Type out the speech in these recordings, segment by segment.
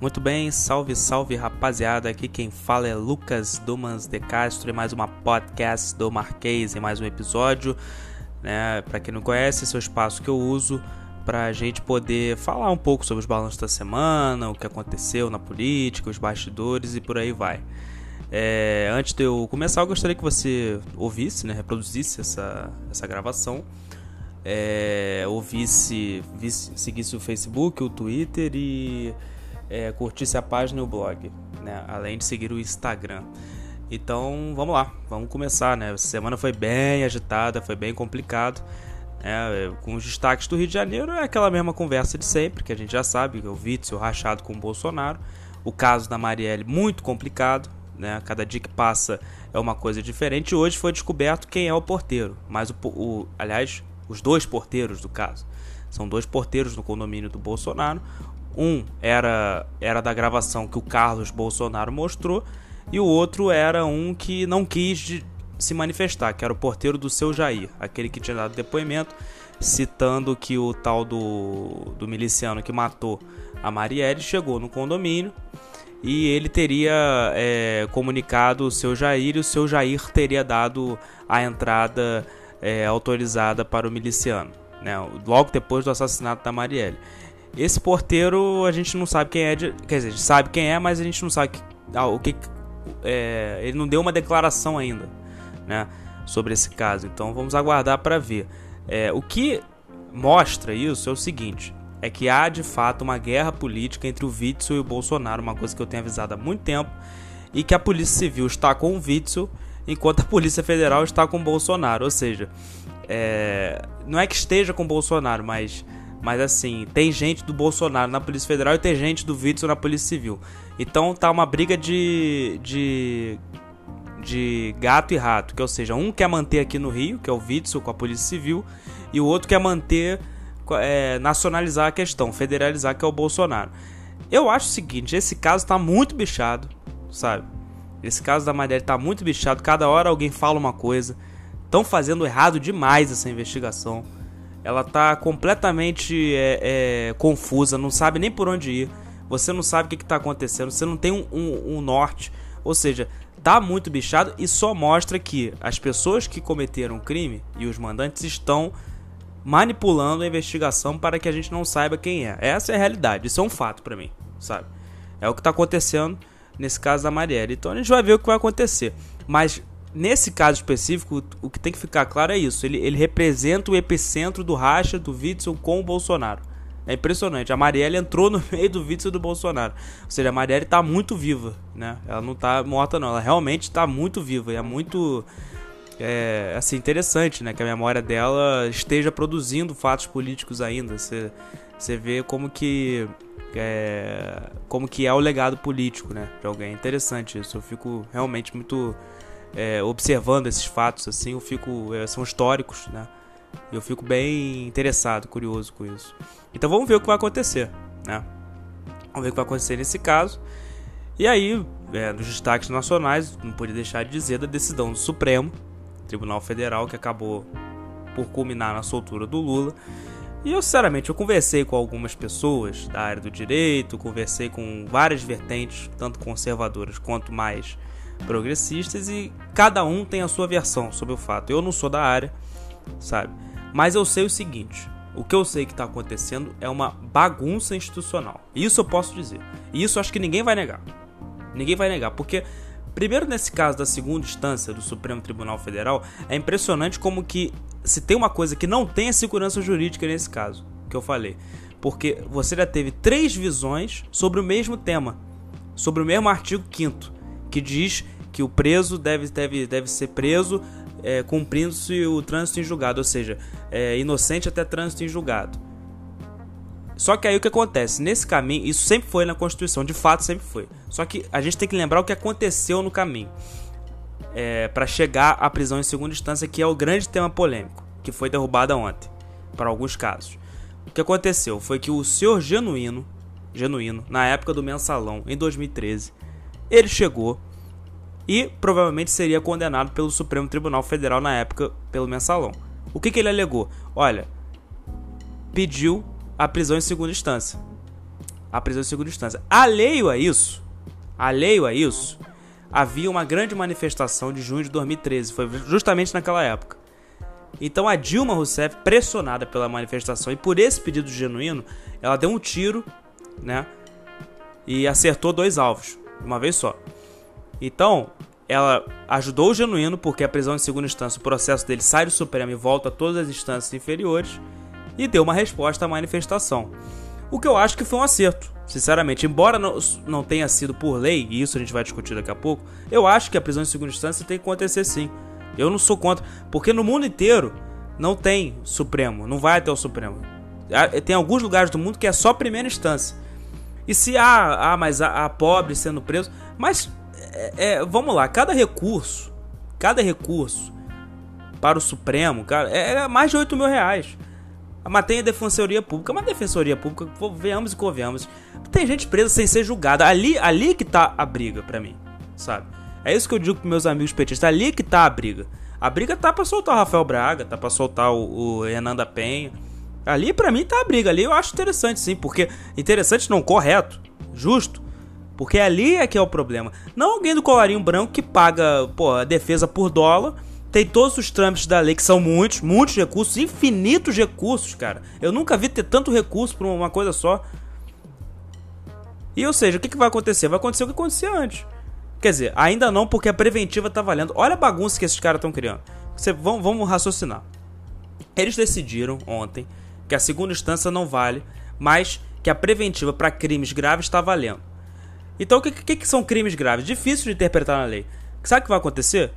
Muito bem, salve, salve rapaziada. Aqui quem fala é Lucas Dumas de Castro e mais uma podcast do Marquês e mais um episódio. Né? Para quem não conhece, esse é o espaço que eu uso para a gente poder falar um pouco sobre os balanços da semana, o que aconteceu na política, os bastidores e por aí vai. É, antes de eu começar, eu gostaria que você ouvisse, né, reproduzisse essa, essa gravação, é, ouvisse, visse, seguisse o Facebook, o Twitter e é, curtisse a página e o blog, né? além de seguir o Instagram. Então vamos lá, vamos começar. Né? Essa semana foi bem agitada, foi bem complicado. Né? Com os destaques do Rio de Janeiro, é aquela mesma conversa de sempre, que a gente já sabe: o Witzel rachado com o Bolsonaro. O caso da Marielle, muito complicado. Né? Cada dia que passa é uma coisa diferente. Hoje foi descoberto quem é o porteiro, mas o, o aliás, os dois porteiros do caso. São dois porteiros no condomínio do Bolsonaro. Um era, era da gravação que o Carlos Bolsonaro mostrou, e o outro era um que não quis se manifestar, que era o porteiro do seu Jair, aquele que tinha dado depoimento, citando que o tal do, do miliciano que matou a Marielle chegou no condomínio e ele teria é, comunicado o seu Jair e o seu Jair teria dado a entrada é, autorizada para o miliciano, né, logo depois do assassinato da Marielle. Esse porteiro a gente não sabe quem é, de, quer dizer, a gente sabe quem é, mas a gente não sabe que, ah, o que. É, ele não deu uma declaração ainda, né, sobre esse caso. Então vamos aguardar para ver. É, o que mostra isso é o seguinte: é que há de fato uma guerra política entre o Witzel e o Bolsonaro, uma coisa que eu tenho avisado há muito tempo, e que a Polícia Civil está com o Witzel, enquanto a Polícia Federal está com o Bolsonaro. Ou seja, é, não é que esteja com o Bolsonaro, mas mas assim, tem gente do Bolsonaro na Polícia Federal e tem gente do Witzel na Polícia Civil. Então tá uma briga de, de, de gato e rato. Que ou seja, um quer manter aqui no Rio, que é o Witzel com a Polícia Civil, e o outro quer manter, é, nacionalizar a questão, federalizar, que é o Bolsonaro. Eu acho o seguinte, esse caso tá muito bichado, sabe? Esse caso da Marielle tá muito bichado, cada hora alguém fala uma coisa. Estão fazendo errado demais essa investigação ela tá completamente é, é, confusa, não sabe nem por onde ir. Você não sabe o que, está acontecendo, você não tem um, um, um, norte. Ou seja, tá muito bichado e só mostra que as pessoas que cometeram o crime e os mandantes estão manipulando a investigação para que a gente não saiba quem é. Essa é a realidade, isso é um fato para mim, sabe? É o que está acontecendo nesse caso da Marielle. Então a gente vai ver o que vai acontecer. Mas Nesse caso específico, o que tem que ficar claro é isso. Ele, ele representa o epicentro do racha do Witzel com o Bolsonaro. É impressionante. A Marielle entrou no meio do Witzel do Bolsonaro. Ou seja, a Marielle está muito viva, né? Ela não está morta, não. Ela realmente está muito viva. E é muito... É, assim, interessante, né? Que a memória dela esteja produzindo fatos políticos ainda. Você, você vê como que... É, como que é o legado político, né? De alguém. É interessante isso. Eu fico realmente muito é, observando esses fatos, assim, eu fico. É, são históricos, né? Eu fico bem interessado, curioso com isso. Então vamos ver o que vai acontecer, né? Vamos ver o que vai acontecer nesse caso. E aí, é, nos destaques nacionais, não podia deixar de dizer da decisão do Supremo Tribunal Federal que acabou por culminar na soltura do Lula. E eu, sinceramente, eu conversei com algumas pessoas da área do direito, conversei com várias vertentes, tanto conservadoras quanto mais progressistas e cada um tem a sua versão sobre o fato. Eu não sou da área, sabe? Mas eu sei o seguinte: o que eu sei que está acontecendo é uma bagunça institucional. Isso eu posso dizer. E isso acho que ninguém vai negar. Ninguém vai negar, porque primeiro nesse caso da segunda instância do Supremo Tribunal Federal, é impressionante como que se tem uma coisa que não tem a segurança jurídica nesse caso, que eu falei. Porque você já teve três visões sobre o mesmo tema, sobre o mesmo artigo 5 que diz que o preso deve, deve, deve ser preso é, cumprindo-se o trânsito em julgado, ou seja, é, inocente até trânsito em julgado. Só que aí o que acontece? Nesse caminho, isso sempre foi na Constituição, de fato sempre foi. Só que a gente tem que lembrar o que aconteceu no caminho é, para chegar à prisão em segunda instância, que é o grande tema polêmico, que foi derrubada ontem, para alguns casos. O que aconteceu foi que o senhor Genuíno, Genuíno, na época do mensalão, em 2013, ele chegou e provavelmente seria condenado pelo Supremo Tribunal Federal na época pelo mensalão. O que, que ele alegou? Olha, pediu a prisão em segunda instância. a prisão em segunda instância. Alheio a isso, alheio a isso, havia uma grande manifestação de junho de 2013, foi justamente naquela época. Então a Dilma Rousseff, pressionada pela manifestação e por esse pedido genuíno, ela deu um tiro, né? E acertou dois alvos, de uma vez só. Então, ela ajudou o genuíno, porque a prisão em segunda instância, o processo dele sai do Supremo e volta a todas as instâncias inferiores, e deu uma resposta à manifestação. O que eu acho que foi um acerto, sinceramente. Embora não, não tenha sido por lei, e isso a gente vai discutir daqui a pouco, eu acho que a prisão em segunda instância tem que acontecer sim. Eu não sou contra, porque no mundo inteiro não tem Supremo, não vai até o Supremo. Tem alguns lugares do mundo que é só primeira instância. E se há, há mas há, há pobre sendo preso, mas é, é, vamos lá, cada recurso, cada recurso para o Supremo, cara, é, é mais de 8 mil reais. Mas tem a defensoria pública, mas a defensoria pública, venhamos e convenhamos, tem gente presa sem ser julgada. Ali, ali que tá a briga para mim, sabe? É isso que eu digo pros meus amigos petistas, ali que tá a briga. A briga tá pra soltar o Rafael Braga, tá pra soltar o, o Renan da Penha. Ali para mim tá a briga, ali eu acho interessante sim, porque interessante não, correto, justo. Porque ali é que é o problema. Não alguém do colarinho branco que paga, pô, a defesa por dólar tem todos os trâmites da lei, que são muitos, muitos recursos, infinitos recursos, cara. Eu nunca vi ter tanto recurso pra uma coisa só. E ou seja, o que, que vai acontecer? Vai acontecer o que acontecia antes. Quer dizer, ainda não, porque a preventiva tá valendo. Olha a bagunça que esses caras estão criando. Você, vamos, vamos raciocinar. Eles decidiram ontem que a segunda instância não vale, mas que a preventiva para crimes graves está valendo. Então, o que, que, que, são crimes graves? Difícil de interpretar na lei. Sabe o que vai acontecer?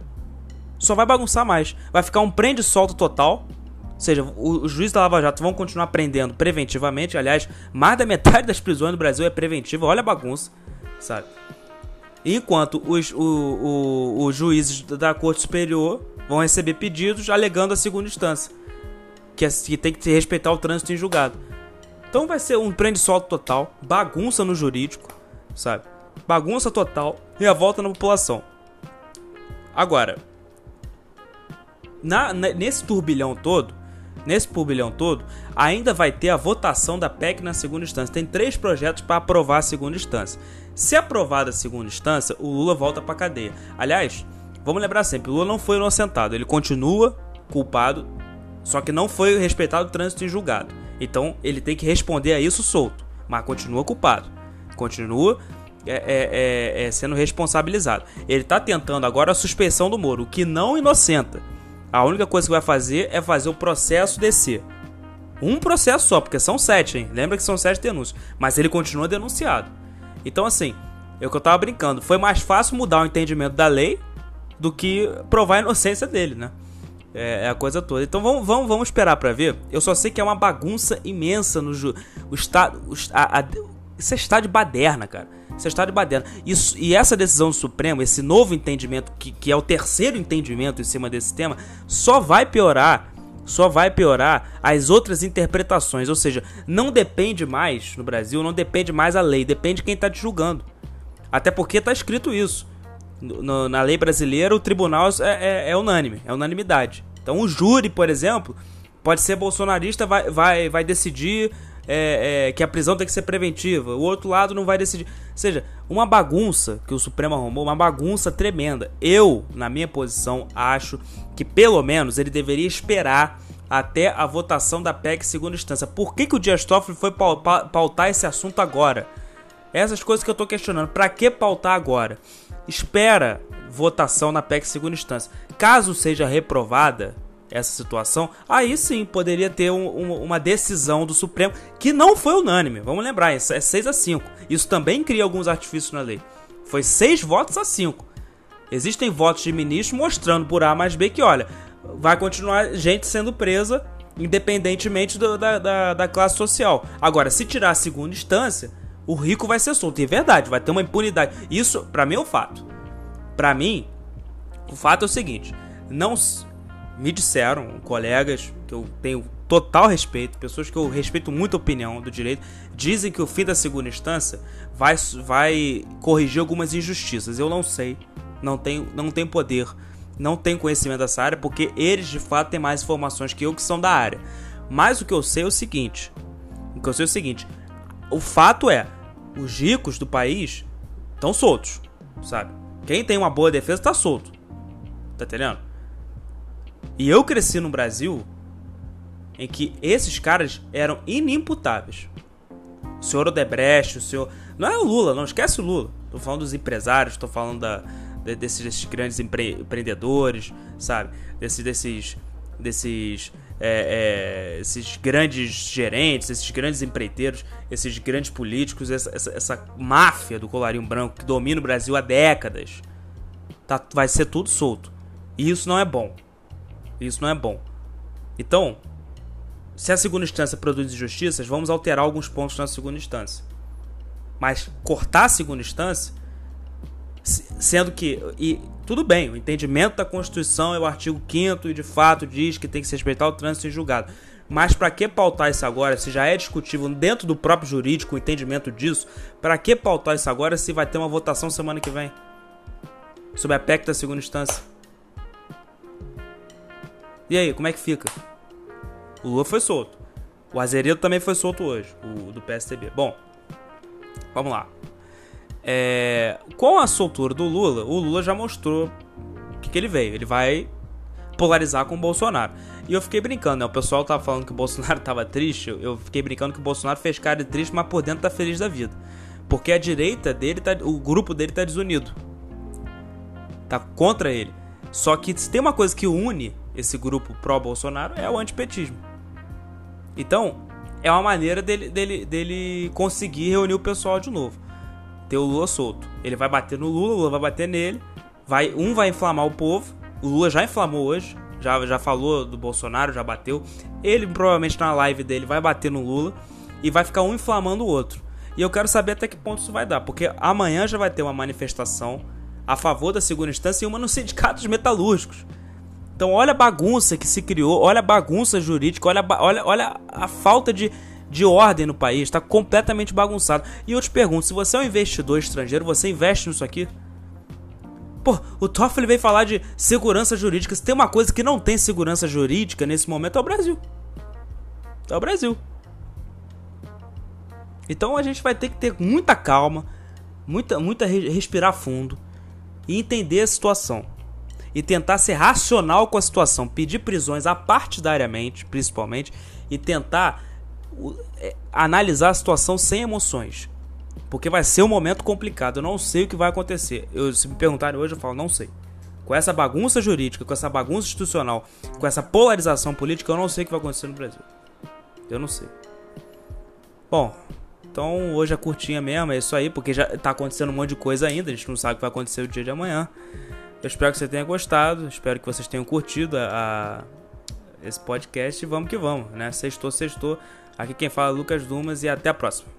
só vai bagunçar mais. Vai ficar um prende solto total. Ou seja, os juízes da Lava Jato vão continuar prendendo preventivamente. Aliás, mais da metade das prisões do Brasil é preventiva. Olha a bagunça, sabe? Enquanto os, o, o, os juízes da Corte Superior vão receber pedidos alegando a segunda instância. Que, é, que tem que respeitar o trânsito em julgado. Então vai ser um prende-solto total, bagunça no jurídico, sabe? Bagunça total e a volta na população. Agora, na, nesse turbilhão todo, nesse turbilhão todo, ainda vai ter a votação da PEC na segunda instância. Tem três projetos para aprovar a segunda instância. Se aprovada a segunda instância, o Lula volta para cadeia. Aliás, vamos lembrar sempre, o Lula não foi inocentado, ele continua culpado, só que não foi respeitado o trânsito em julgado. Então ele tem que responder a isso solto, mas continua culpado, continua é, é, é, é sendo responsabilizado. Ele está tentando agora a suspeição do Moro, o que não inocenta. A única coisa que vai fazer é fazer o processo descer. Um processo só, porque são sete, hein? Lembra que são sete denúncias. Mas ele continua denunciado. Então, assim, é o que eu tava brincando. Foi mais fácil mudar o entendimento da lei do que provar a inocência dele, né? É, é a coisa toda. Então vamos, vamos, vamos esperar para ver. Eu só sei que é uma bagunça imensa no ju... o estado. Isso é estado de baderna, cara. Você está de baderna. Isso, e essa decisão do Supremo, esse novo entendimento, que, que é o terceiro entendimento em cima desse tema, só vai piorar. Só vai piorar as outras interpretações. Ou seja, não depende mais, no Brasil, não depende mais a lei, depende quem está te julgando. Até porque está escrito isso. No, na lei brasileira, o tribunal é, é, é unânime, é unanimidade. Então, o júri, por exemplo, pode ser bolsonarista, vai, vai, vai decidir é, é, que a prisão tem que ser preventiva, o outro lado não vai decidir. Ou seja, uma bagunça que o Supremo arrumou, uma bagunça tremenda. Eu, na minha posição, acho que pelo menos ele deveria esperar até a votação da PEC segunda instância. Por que, que o Dias Toffoli foi pautar esse assunto agora? Essas coisas que eu estou questionando. Para que pautar agora? Espera votação na PEC segunda instância. Caso seja reprovada, essa situação, aí sim poderia ter um, um, uma decisão do Supremo que não foi unânime. Vamos lembrar, é 6 a 5. Isso também cria alguns artifícios na lei. Foi 6 votos a 5. Existem votos de ministro mostrando por A mais B que, olha, vai continuar gente sendo presa independentemente do, da, da, da classe social. Agora, se tirar a segunda instância, o rico vai ser solto. E é verdade, vai ter uma impunidade. Isso, para mim, é um fato. Para mim, o fato é o seguinte: não me disseram, colegas que eu tenho total respeito, pessoas que eu respeito muito a opinião do direito, dizem que o fim da segunda instância vai, vai corrigir algumas injustiças. Eu não sei, não tenho, não tenho poder, não tenho conhecimento dessa área, porque eles de fato têm mais informações que eu que são da área. Mas o que eu sei é o seguinte: o que eu sei é o seguinte: o fato é, Os ricos do país estão soltos, sabe? Quem tem uma boa defesa tá solto. Tá entendendo? E eu cresci no Brasil em que esses caras eram inimputáveis. O senhor Odebrecht, o senhor. Não é o Lula, não esquece o Lula. Tô falando dos empresários, tô falando da, desses, desses grandes empre, empreendedores, sabe? Desses. desses, desses é, é, esses grandes gerentes, esses grandes empreiteiros, esses grandes políticos, essa, essa, essa, máfia do colarinho branco que domina o Brasil há décadas, tá, vai ser tudo solto. E isso não é bom. Isso não é bom. Então, se a segunda instância produz injustiças, vamos alterar alguns pontos na segunda instância. Mas cortar a segunda instância, sendo que. E tudo bem, o entendimento da Constituição é o artigo 5 e de fato diz que tem que se respeitar o trânsito em julgado. Mas para que pautar isso agora, se já é discutível dentro do próprio jurídico o entendimento disso, para que pautar isso agora se vai ter uma votação semana que vem? Sobre a PEC da segunda instância. E aí, como é que fica? O Lula foi solto. O Azeredo também foi solto hoje, o do PSTB. Bom, vamos lá. É, com a soltura do Lula, o Lula já mostrou o que, que ele veio. Ele vai polarizar com o Bolsonaro. E eu fiquei brincando, né? O pessoal tava falando que o Bolsonaro tava triste. Eu fiquei brincando que o Bolsonaro fez cara de triste, mas por dentro tá feliz da vida. Porque a direita dele tá. O grupo dele tá desunido. Tá contra ele. Só que se tem uma coisa que une esse grupo pró-Bolsonaro é o antipetismo. Então, é uma maneira dele, dele, dele conseguir reunir o pessoal de novo. O Lula solto. Ele vai bater no Lula, o Lula vai bater nele. Vai, um vai inflamar o povo. O Lula já inflamou hoje. Já, já falou do Bolsonaro, já bateu. Ele provavelmente na live dele vai bater no Lula. E vai ficar um inflamando o outro. E eu quero saber até que ponto isso vai dar. Porque amanhã já vai ter uma manifestação a favor da segunda instância e uma nos sindicatos metalúrgicos. Então olha a bagunça que se criou, olha a bagunça jurídica, olha, olha, olha a falta de, de ordem no país, está completamente bagunçado. E eu te pergunto, se você é um investidor estrangeiro, você investe nisso aqui? Pô, o Toffoli veio falar de segurança jurídica. Se tem uma coisa que não tem segurança jurídica nesse momento é o Brasil. É o Brasil. Então a gente vai ter que ter muita calma, muita, muita respirar fundo e entender a situação e tentar ser racional com a situação, pedir prisões apartidariamente, principalmente, e tentar analisar a situação sem emoções. Porque vai ser um momento complicado. Eu não sei o que vai acontecer. Eu, se me perguntarem hoje, eu falo, não sei. Com essa bagunça jurídica, com essa bagunça institucional, com essa polarização política, eu não sei o que vai acontecer no Brasil. Eu não sei. Bom, então hoje é curtinha mesmo, é isso aí, porque já tá acontecendo um monte de coisa ainda, a gente não sabe o que vai acontecer o dia de amanhã. Eu espero que você tenha gostado, espero que vocês tenham curtido a, a esse podcast e vamos que vamos, né? Sextou, sextou. Aqui quem fala é Lucas Dumas e até a próxima.